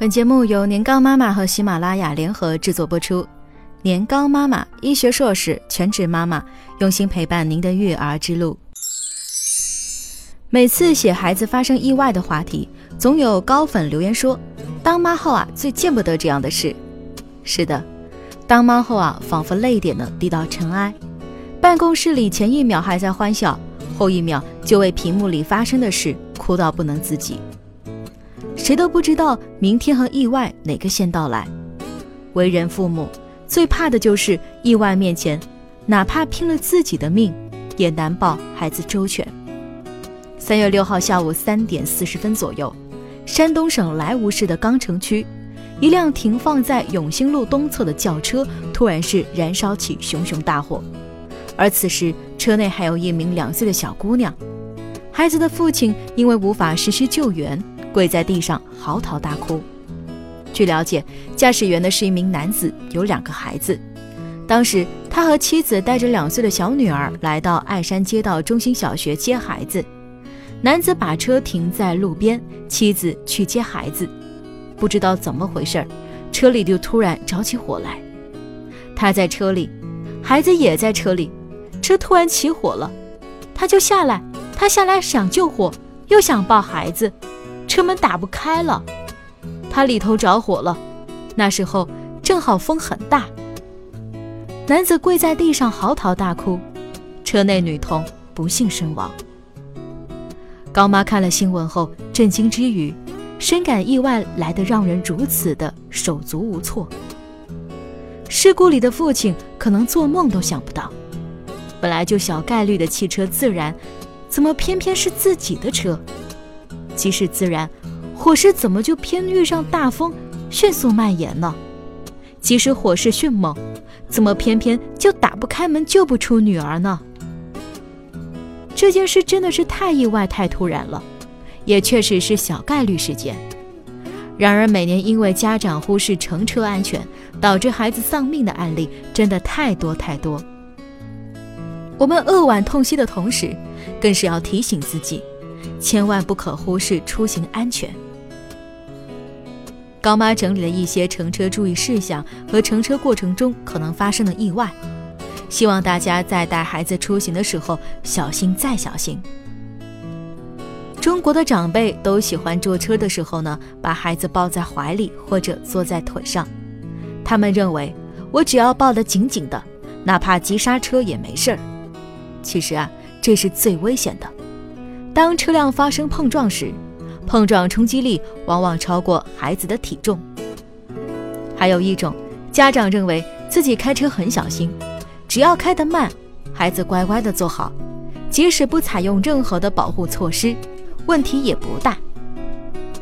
本节目由年糕妈妈和喜马拉雅联合制作播出。年糕妈妈，医学硕士，全职妈妈，用心陪伴您的育儿之路。每次写孩子发生意外的话题，总有高粉留言说：“当妈后啊，最见不得这样的事。”是的，当妈后啊，仿佛泪点呢滴到尘埃。办公室里前一秒还在欢笑，后一秒就为屏幕里发生的事哭到不能自己。谁都不知道明天和意外哪个先到来。为人父母最怕的就是意外面前，哪怕拼了自己的命，也难保孩子周全。三月六号下午三点四十分左右，山东省莱芜市的钢城区，一辆停放在永兴路东侧的轿车突然是燃烧起熊熊大火，而此时车内还有一名两岁的小姑娘，孩子的父亲因为无法实施救援。跪在地上嚎啕大哭。据了解，驾驶员的是一名男子，有两个孩子。当时他和妻子带着两岁的小女儿来到爱山街道中心小学接孩子。男子把车停在路边，妻子去接孩子。不知道怎么回事，车里就突然着起火来。他在车里，孩子也在车里，车突然起火了，他就下来，他下来想救火，又想抱孩子。车门打不开了，他里头着火了。那时候正好风很大，男子跪在地上嚎啕大哭。车内女童不幸身亡。高妈看了新闻后震惊之余，深感意外来得让人如此的手足无措。事故里的父亲可能做梦都想不到，本来就小概率的汽车自燃，怎么偏偏是自己的车？即使自然，火势怎么就偏遇上大风，迅速蔓延呢？即使火势迅猛，怎么偏偏就打不开门，救不出女儿呢？这件事真的是太意外、太突然了，也确实是小概率事件。然而，每年因为家长忽视乘车安全，导致孩子丧命的案例真的太多太多。我们扼腕痛惜的同时，更是要提醒自己。千万不可忽视出行安全。高妈整理了一些乘车注意事项和乘车过程中可能发生的意外，希望大家在带孩子出行的时候小心再小心。中国的长辈都喜欢坐车的时候呢，把孩子抱在怀里或者坐在腿上，他们认为我只要抱得紧紧的，哪怕急刹车也没事儿。其实啊，这是最危险的。当车辆发生碰撞时，碰撞冲击力往往超过孩子的体重。还有一种，家长认为自己开车很小心，只要开得慢，孩子乖乖地坐好，即使不采用任何的保护措施，问题也不大。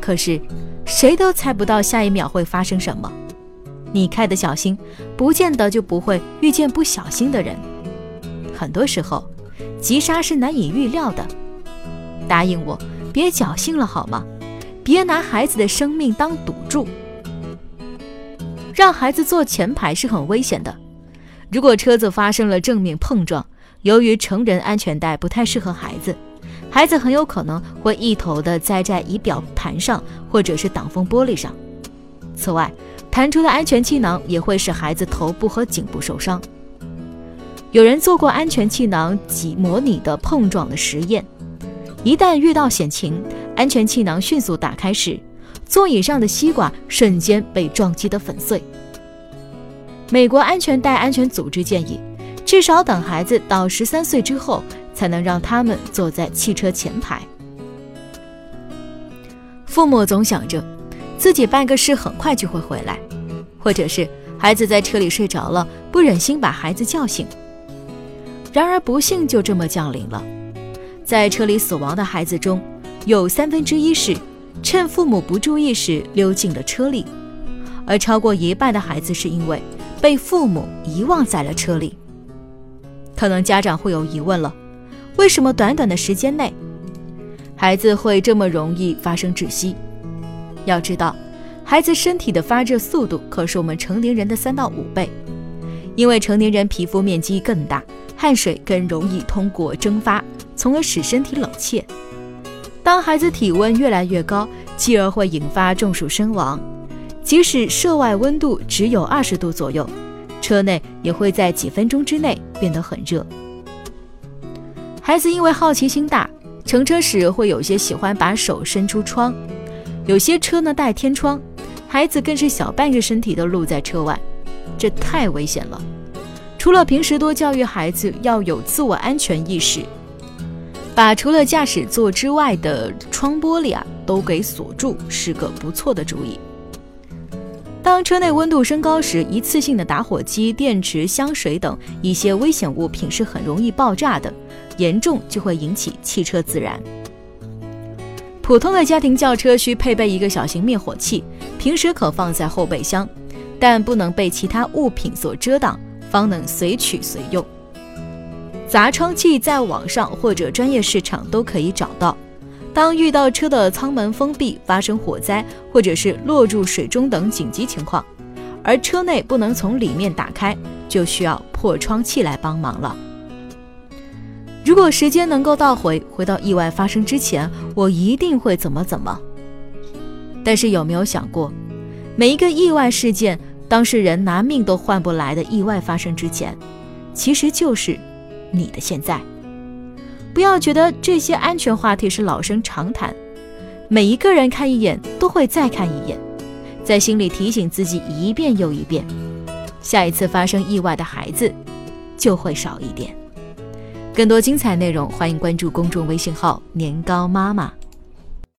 可是，谁都猜不到下一秒会发生什么。你开得小心，不见得就不会遇见不小心的人。很多时候，急刹是难以预料的。答应我，别侥幸了好吗？别拿孩子的生命当赌注。让孩子坐前排是很危险的。如果车子发生了正面碰撞，由于成人安全带不太适合孩子，孩子很有可能会一头的栽在仪表盘上或者是挡风玻璃上。此外，弹出的安全气囊也会使孩子头部和颈部受伤。有人做过安全气囊挤模拟的碰撞的实验。一旦遇到险情，安全气囊迅速打开时，座椅上的西瓜瞬间被撞击得粉碎。美国安全带安全组织建议，至少等孩子到十三岁之后，才能让他们坐在汽车前排。父母总想着自己办个事很快就会回来，或者是孩子在车里睡着了，不忍心把孩子叫醒。然而不幸就这么降临了。在车里死亡的孩子中，有三分之一是趁父母不注意时溜进了车里，而超过一半的孩子是因为被父母遗忘在了车里。可能家长会有疑问了：为什么短短的时间内，孩子会这么容易发生窒息？要知道，孩子身体的发热速度可是我们成年人的三到五倍，因为成年人皮肤面积更大，汗水更容易通过蒸发。从而使身体冷却。当孩子体温越来越高，继而会引发中暑身亡。即使室外温度只有二十度左右，车内也会在几分钟之内变得很热。孩子因为好奇心大，乘车时会有些喜欢把手伸出窗，有些车呢带天窗，孩子更是小半个身体都露在车外，这太危险了。除了平时多教育孩子要有自我安全意识，把除了驾驶座之外的窗玻璃啊都给锁住，是个不错的主意。当车内温度升高时，一次性的打火机、电池、香水等一些危险物品是很容易爆炸的，严重就会引起汽车自燃。普通的家庭轿车需配备一个小型灭火器，平时可放在后备箱，但不能被其他物品所遮挡，方能随取随用。砸窗器在网上或者专业市场都可以找到。当遇到车的舱门封闭、发生火灾，或者是落入水中等紧急情况，而车内不能从里面打开，就需要破窗器来帮忙了。如果时间能够倒回，回到意外发生之前，我一定会怎么怎么。但是有没有想过，每一个意外事件，当事人拿命都换不来的意外发生之前，其实就是你的现在。不要觉得这些安全话题是老生常谈，每一个人看一眼都会再看一眼，在心里提醒自己一遍又一遍，下一次发生意外的孩子就会少一点。更多精彩内容，欢迎关注公众微信号“年糕妈妈”。